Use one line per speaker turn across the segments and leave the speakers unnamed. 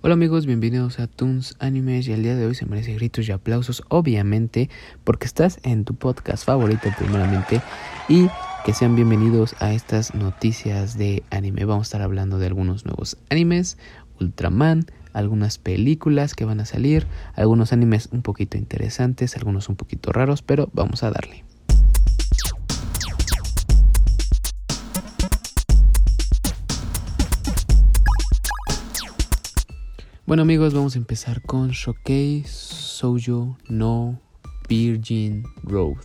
Hola amigos, bienvenidos a Toons Animes y el día de hoy se merece gritos y aplausos, obviamente, porque estás en tu podcast favorito primeramente y que sean bienvenidos a estas noticias de anime. Vamos a estar hablando de algunos nuevos animes, Ultraman, algunas películas que van a salir, algunos animes un poquito interesantes, algunos un poquito raros, pero vamos a darle. Bueno amigos, vamos a empezar con Shokei Soujo no Virgin Road.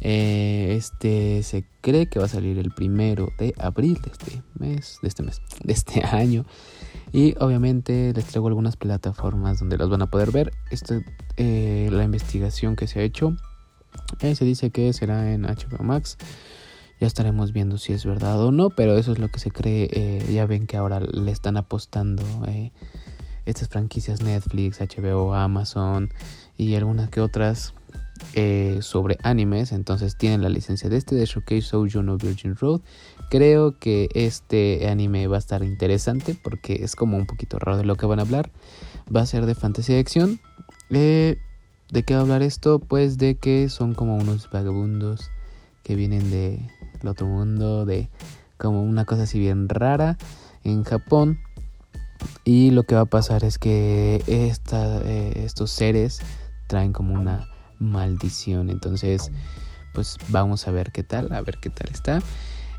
Eh, este se cree que va a salir el primero de abril de este mes, de este mes, de este año. Y obviamente les traigo algunas plataformas donde las van a poder ver. Esta, eh, la investigación que se ha hecho eh, se dice que será en HBO Max. Ya estaremos viendo si es verdad o no, pero eso es lo que se cree. ya ven que ahora le están apostando estas franquicias Netflix, HBO, Amazon y algunas que otras eh, sobre animes. Entonces tienen la licencia de este de Showcase Shoujo no Virgin Road. Creo que este anime va a estar interesante porque es como un poquito raro de lo que van a hablar. Va a ser de fantasía de acción. Eh, ¿De qué va a hablar esto? Pues de que son como unos vagabundos que vienen de el otro mundo, de como una cosa así bien rara en Japón y lo que va a pasar es que eh, estos seres traen como una maldición. Entonces, pues vamos a ver qué tal, a ver qué tal está.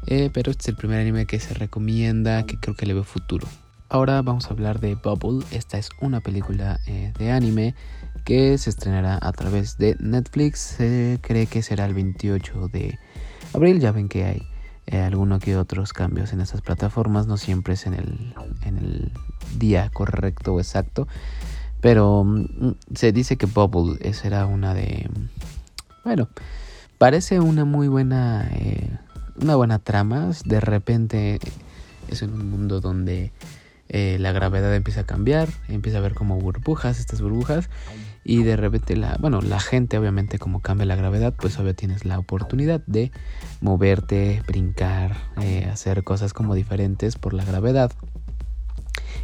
Eh, pero este es el primer anime que se recomienda, que creo que le veo futuro. Ahora vamos a hablar de Bubble. Esta es una película eh, de anime que se estrenará a través de Netflix. Se cree que será el 28 de abril. Ya ven que hay eh, alguno que otros cambios en estas plataformas. No siempre es en el, en el día correcto o exacto. Pero mm, se dice que Bubble será una de... Bueno, parece una muy buena... Eh, una buena trama. De repente es en un mundo donde eh, la gravedad empieza a cambiar. Empieza a ver como burbujas, estas burbujas y de repente la, bueno, la gente obviamente como cambia la gravedad, pues obvio tienes la oportunidad de moverte, brincar, eh, hacer cosas como diferentes por la gravedad.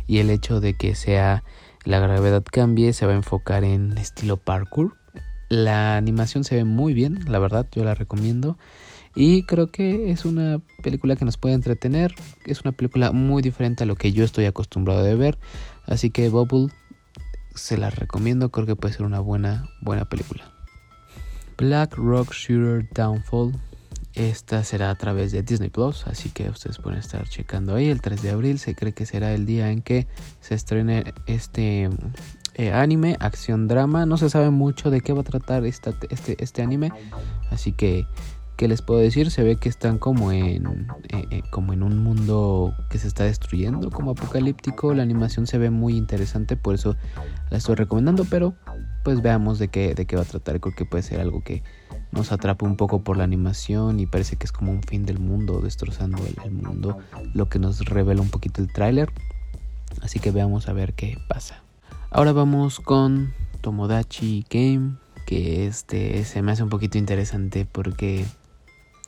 Y el hecho de que sea la gravedad cambie se va a enfocar en estilo parkour. La animación se ve muy bien, la verdad, yo la recomiendo. Y creo que es una película que nos puede entretener. Es una película muy diferente a lo que yo estoy acostumbrado de ver. Así que Bubble se la recomiendo, creo que puede ser una buena, buena película. Black Rock Shooter Downfall. Esta será a través de Disney Plus, así que ustedes pueden estar checando ahí. El 3 de abril se cree que será el día en que se estrene este eh, anime, acción drama. No se sabe mucho de qué va a tratar este, este anime, así que ¿Qué les puedo decir? Se ve que están como en, eh, eh, como en un mundo que se está destruyendo, como apocalíptico. La animación se ve muy interesante, por eso la estoy recomendando, pero pues veamos de qué, de qué va a tratar. Creo que puede ser algo que nos atrapa un poco por la animación y parece que es como un fin del mundo, destrozando el, mundo, lo que nos revela un poquito el tráiler. Así que veamos a ver qué pasa. Ahora vamos con Tomodachi Game, que este se me hace un poquito interesante porque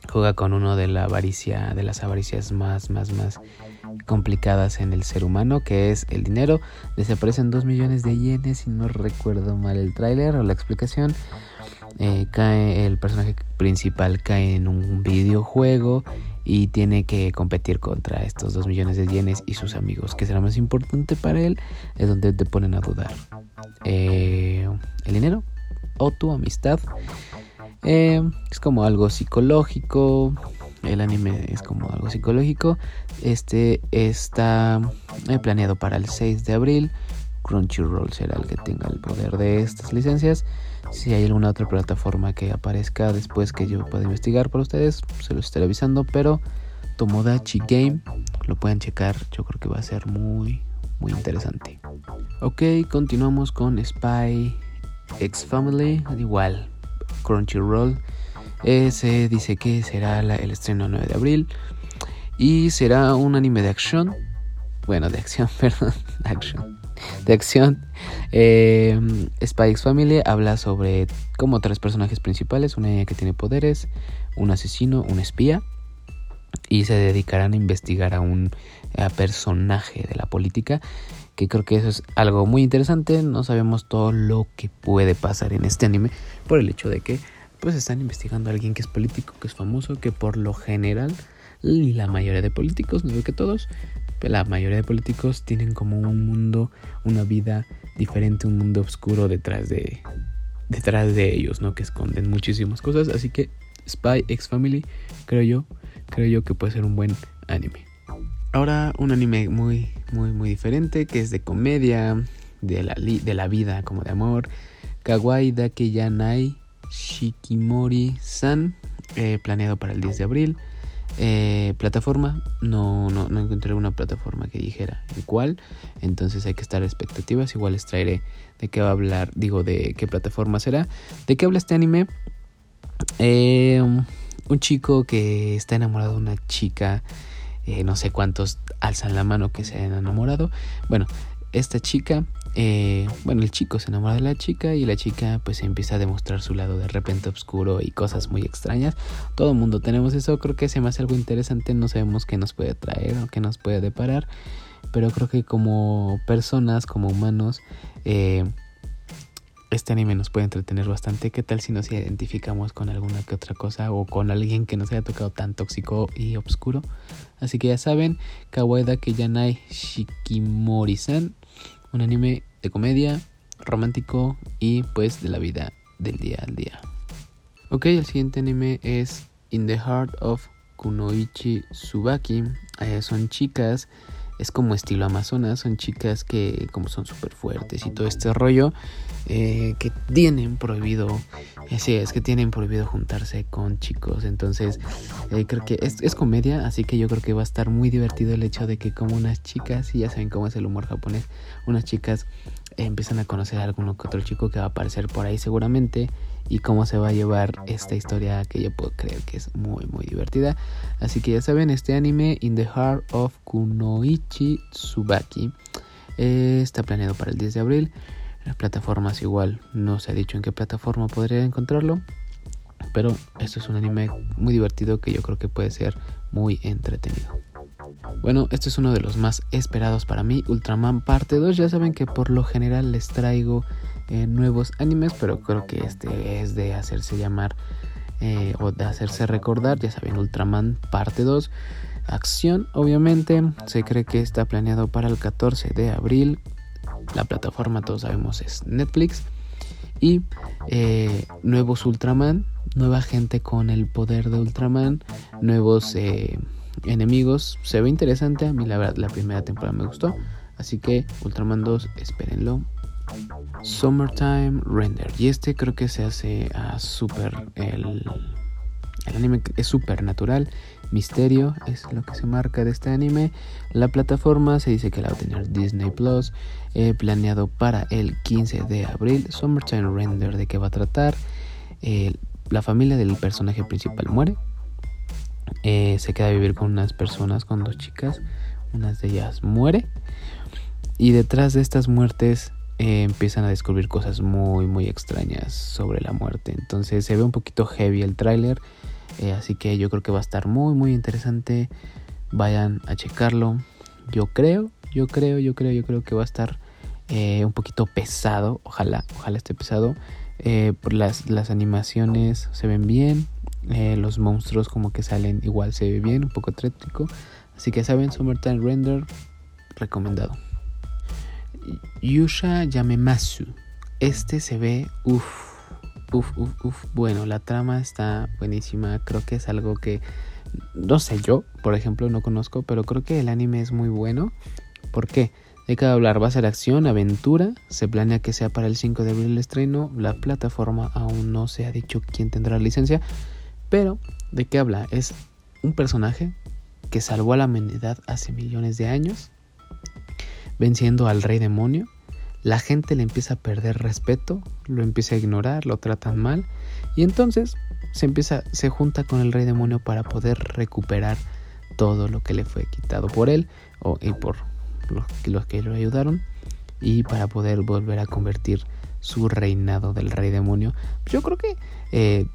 juega con uno de avaricia, las avaricias más, más, más complicadas en el ser humano, que es el dinero. Desaparecen 2 millones de yenes, si no recuerdo mal el tráiler o la explicación. Eh, cae el personaje principal cae en un videojuego y tiene que competir contra estos 2 millones de yenes y sus amigos. ¿Qué será más importante para él? Es donde te ponen a dudar. Eh, ¿El dinero? ¿O tu amistad? Eh, es como algo psicológico. El anime es como algo psicológico. Este está eh, planeado para el 6 de abril. Crunchyroll será el que tenga el poder de estas licencias. Si hay alguna otra plataforma que aparezca después que yo pueda investigar por ustedes, se lo estaré avisando. Pero Tomodachi Game lo pueden checar. Yo creo que va a ser muy, muy interesante. Ok, continuamos con Spy X Family. Igual, Crunchyroll. se dice que será el estreno 9 de abril. Y será un anime de acción. Bueno, de acción, perdón. Action. De acción. Eh, X Family habla sobre como tres personajes principales. Una niña que tiene poderes, un asesino, un espía. Y se dedicarán a investigar a un personaje de la política que creo que eso es algo muy interesante. No sabemos todo lo que puede pasar en este anime por el hecho de que pues están investigando a alguien que es político, que es famoso, que por lo general la mayoría de políticos, no digo que todos, la mayoría de políticos tienen como un mundo, una vida diferente, un mundo oscuro detrás de detrás de ellos, ¿no? Que esconden muchísimas cosas, así que Spy X Family, creo yo, creo yo que puede ser un buen anime. Ahora un anime muy muy muy diferente que es de comedia, de la de la vida como de amor, Kawaii Dake Yanai Shikimori-san, eh, planeado para el 10 de abril. Eh, plataforma, no, no, no, encontré una plataforma que dijera en cuál, entonces hay que estar expectativas. Igual les traeré de qué va a hablar, digo, de qué plataforma será. ¿De qué habla este anime? Eh, un chico que está enamorado de una chica, no sé cuántos alzan la mano que se han enamorado. Bueno, esta chica eh, bueno, el chico se enamora de la chica y la chica pues empieza a demostrar su lado de repente oscuro y cosas muy extrañas. Todo el mundo tenemos eso, creo que se me hace algo interesante, no sabemos qué nos puede traer o qué nos puede deparar, pero creo que como personas, como humanos, eh, este anime nos puede entretener bastante. ¿Qué tal si nos identificamos con alguna que otra cosa o con alguien que nos haya tocado tan tóxico y oscuro? Así que ya saben, Kawaii Kiyanai Shikimori-san un anime de comedia, romántico y pues de la vida del día al día. Ok, el siguiente anime es In the Heart of Kunoichi Tsubaki. Eh, son chicas es como estilo Amazonas, son chicas que como son súper fuertes y todo este rollo, eh, que tienen prohibido, así es que tienen prohibido juntarse con chicos, entonces eh, creo que es, es, comedia, así que yo creo que va a estar muy divertido el hecho de que como unas chicas, y ya saben cómo es el humor japonés, unas chicas empiezan a conocer a alguno que otro chico que va a aparecer por ahí seguramente y cómo se va a llevar esta historia que yo puedo creer que es muy muy divertida. Así que ya saben, este anime In the Heart of Kunoichi Tsubaki eh, está planeado para el 10 de abril. Las plataformas igual no se ha dicho en qué plataforma podría encontrarlo. Pero esto es un anime muy divertido que yo creo que puede ser muy entretenido. Bueno, este es uno de los más esperados para mí, Ultraman parte 2. Ya saben que por lo general les traigo eh, nuevos animes, pero creo que este es de hacerse llamar eh, o de hacerse recordar. Ya saben, Ultraman parte 2. Acción, obviamente, se cree que está planeado para el 14 de abril. La plataforma, todos sabemos, es Netflix. Y eh, nuevos Ultraman, nueva gente con el poder de Ultraman, nuevos enemigos. Se ve interesante. A mí la verdad la primera temporada me gustó. Así que Ultraman 2, espérenlo. Summertime Render. Y este creo que se hace a super. El, el anime es super natural. Misterio es lo que se marca de este anime. La plataforma se dice que la va a tener Disney Plus. Eh, planeado para el 15 de abril. Summertime Render. ¿De qué va a tratar? Eh, la familia del personaje principal muere. Eh, se queda a vivir con unas personas, con dos chicas. Una de ellas muere. Y detrás de estas muertes eh, empiezan a descubrir cosas muy, muy extrañas sobre la muerte. Entonces se ve un poquito heavy el tráiler. Eh, así que yo creo que va a estar muy, muy interesante. Vayan a checarlo. Yo creo, yo creo, yo creo, yo creo que va a estar un poquito pesado. Ojalá, ojalá esté pesado. Por las, las animaciones se ven bien. Eh, los monstruos como que salen igual, se ve bien, un poco trétrico. Así que saben, Summertime Render, recomendado. Yusha Yamemasu. Este se ve, uff, uff, uff, uff. Bueno, la trama está buenísima. Creo que es algo que, no sé, yo, por ejemplo, no conozco, pero creo que el anime es muy bueno. ¿Por qué? De cada hablar, va a ser acción, aventura. Se planea que sea para el 5 de abril el estreno. La plataforma aún no se ha dicho quién tendrá licencia. Pero, ¿de qué habla? Es un personaje que salvó a la humanidad hace millones de años, venciendo al rey demonio. La gente le empieza a perder respeto, lo empieza a ignorar, lo tratan mal y entonces se empieza se junta con el rey demonio para poder recuperar todo lo que le fue quitado por él o, y por los, que lo ayudaron y para poder volver a convertir su reinado del rey demonio. Yo creo que eh,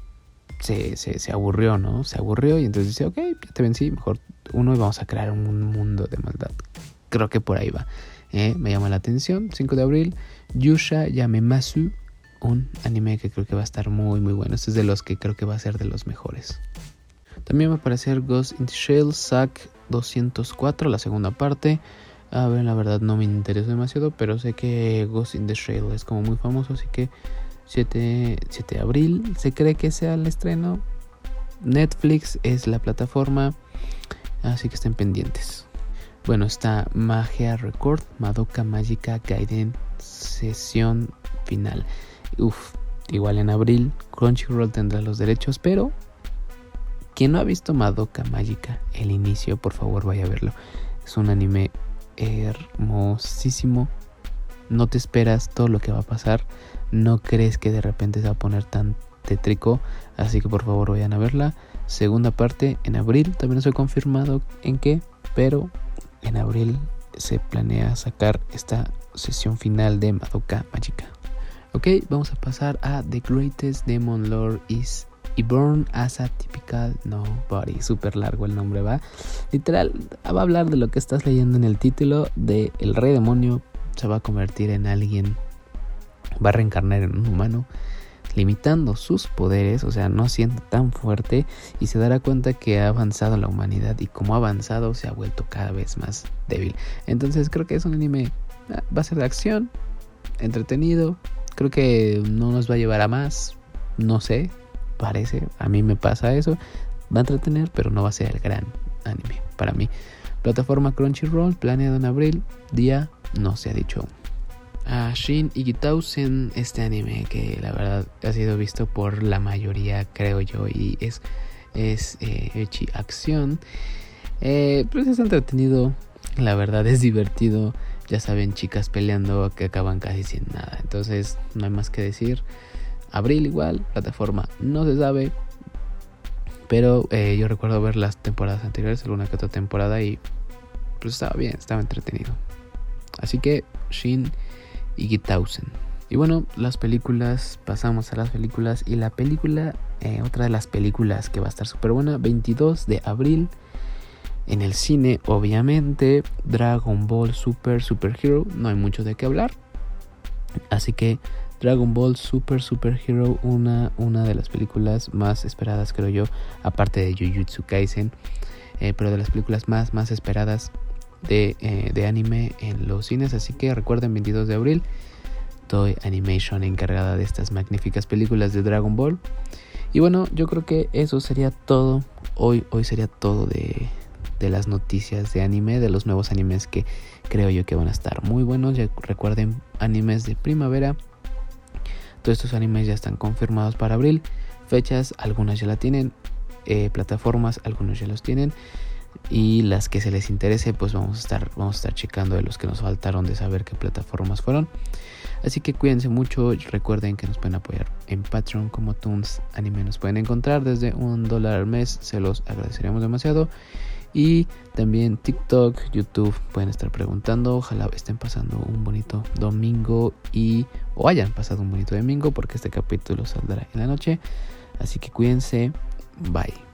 se, se, aburrió, ¿no? Se aburrió y entonces dice, ok, ya te vencí, mejor uno y vamos a crear un mundo de maldad. Creo que por ahí va. eh, me llama la atención. 5 de abril, Yusha Yamemasu, un anime que creo que va a estar muy muy bueno. Este es de los que creo que va a ser de los mejores. También va a aparecer Ghost in the Shell, Sack 204, la segunda parte. A ver, la verdad no me interesa demasiado, pero sé que Ghost in the Shell es como muy famoso, así que 7, 7 de abril se cree que sea el estreno. Netflix es la plataforma, así que estén pendientes. Bueno, está Magia Record, Madoka Magica Gaiden, sesión final. Uf, igual en abril, Crunchyroll tendrá los derechos, pero quien no ha visto Madoka Magica, el inicio, por favor vaya a verlo. Es un anime hermosísimo. No te esperas todo lo que va a pasar. No crees que de repente se va a poner tan tétrico. Así que por favor vayan a verla. Segunda parte en abril. También no ha confirmado en qué. Pero en abril se planea sacar esta sesión final de Madoka Magica. Ok, vamos a pasar a The Greatest Demon Lord is y Born as a Typical Nobody. Súper largo el nombre, va. Literal, va a hablar de lo que estás leyendo en el título: de el rey demonio se va a convertir en alguien, va a reencarnar en un humano, limitando sus poderes, o sea, no siendo tan fuerte, y se dará cuenta que ha avanzado la humanidad y como ha avanzado se ha vuelto cada vez más débil. Entonces creo que es un anime, ah, va a ser de acción, entretenido, creo que no nos va a llevar a más, no sé, parece, a mí me pasa eso. Va a entretener, pero no va a ser el gran anime para mí. Plataforma Crunchyroll, planeado en abril, día no se ha dicho A Shin Igitausen, este anime que la verdad ha sido visto por la mayoría, creo yo, y es, es eh, acción. Eh, pues es entretenido, la verdad es divertido. Ya saben, chicas peleando que acaban casi sin nada. Entonces, no hay más que decir. Abril igual, plataforma no se sabe. Pero eh, yo recuerdo ver las temporadas anteriores, alguna que otra temporada y pues estaba bien, estaba entretenido. Así que Shin y Gitausen. Y bueno, las películas, pasamos a las películas. Y la película, eh, otra de las películas que va a estar súper buena, 22 de abril. En el cine, obviamente, Dragon Ball Super Super Hero. No hay mucho de qué hablar. Así que Dragon Ball Super Super Hero, una, una de las películas más esperadas, creo yo, aparte de Jujutsu Kaisen, eh, pero de las películas más, más esperadas de, eh, de, anime en los cines. Así que recuerden, 22 de abril, Toy Animation encargada de estas magníficas películas de Dragon Ball. Y bueno, yo creo que eso sería todo. Hoy, hoy sería todo de, de las noticias de anime, de los nuevos animes que creo yo que van a estar muy buenos. Ya recuerden, animes de primavera todos estos animes ya están confirmados para abril. Fechas, algunas ya la tienen. Eh, plataformas, algunos ya los tienen. Y las que se les interese, pues vamos a estar, vamos a estar checando de los que nos faltaron de saber qué plataformas fueron. Así que cuídense mucho. Recuerden que nos pueden apoyar en Patreon como Toons Anime. Nos pueden encontrar desde un dólar al mes. Se los agradeceríamos demasiado. Y también TikTok, YouTube pueden estar preguntando. Ojalá estén pasando un bonito domingo y o hayan pasado un bonito domingo porque este capítulo saldrá en la noche. Así que cuídense. Bye.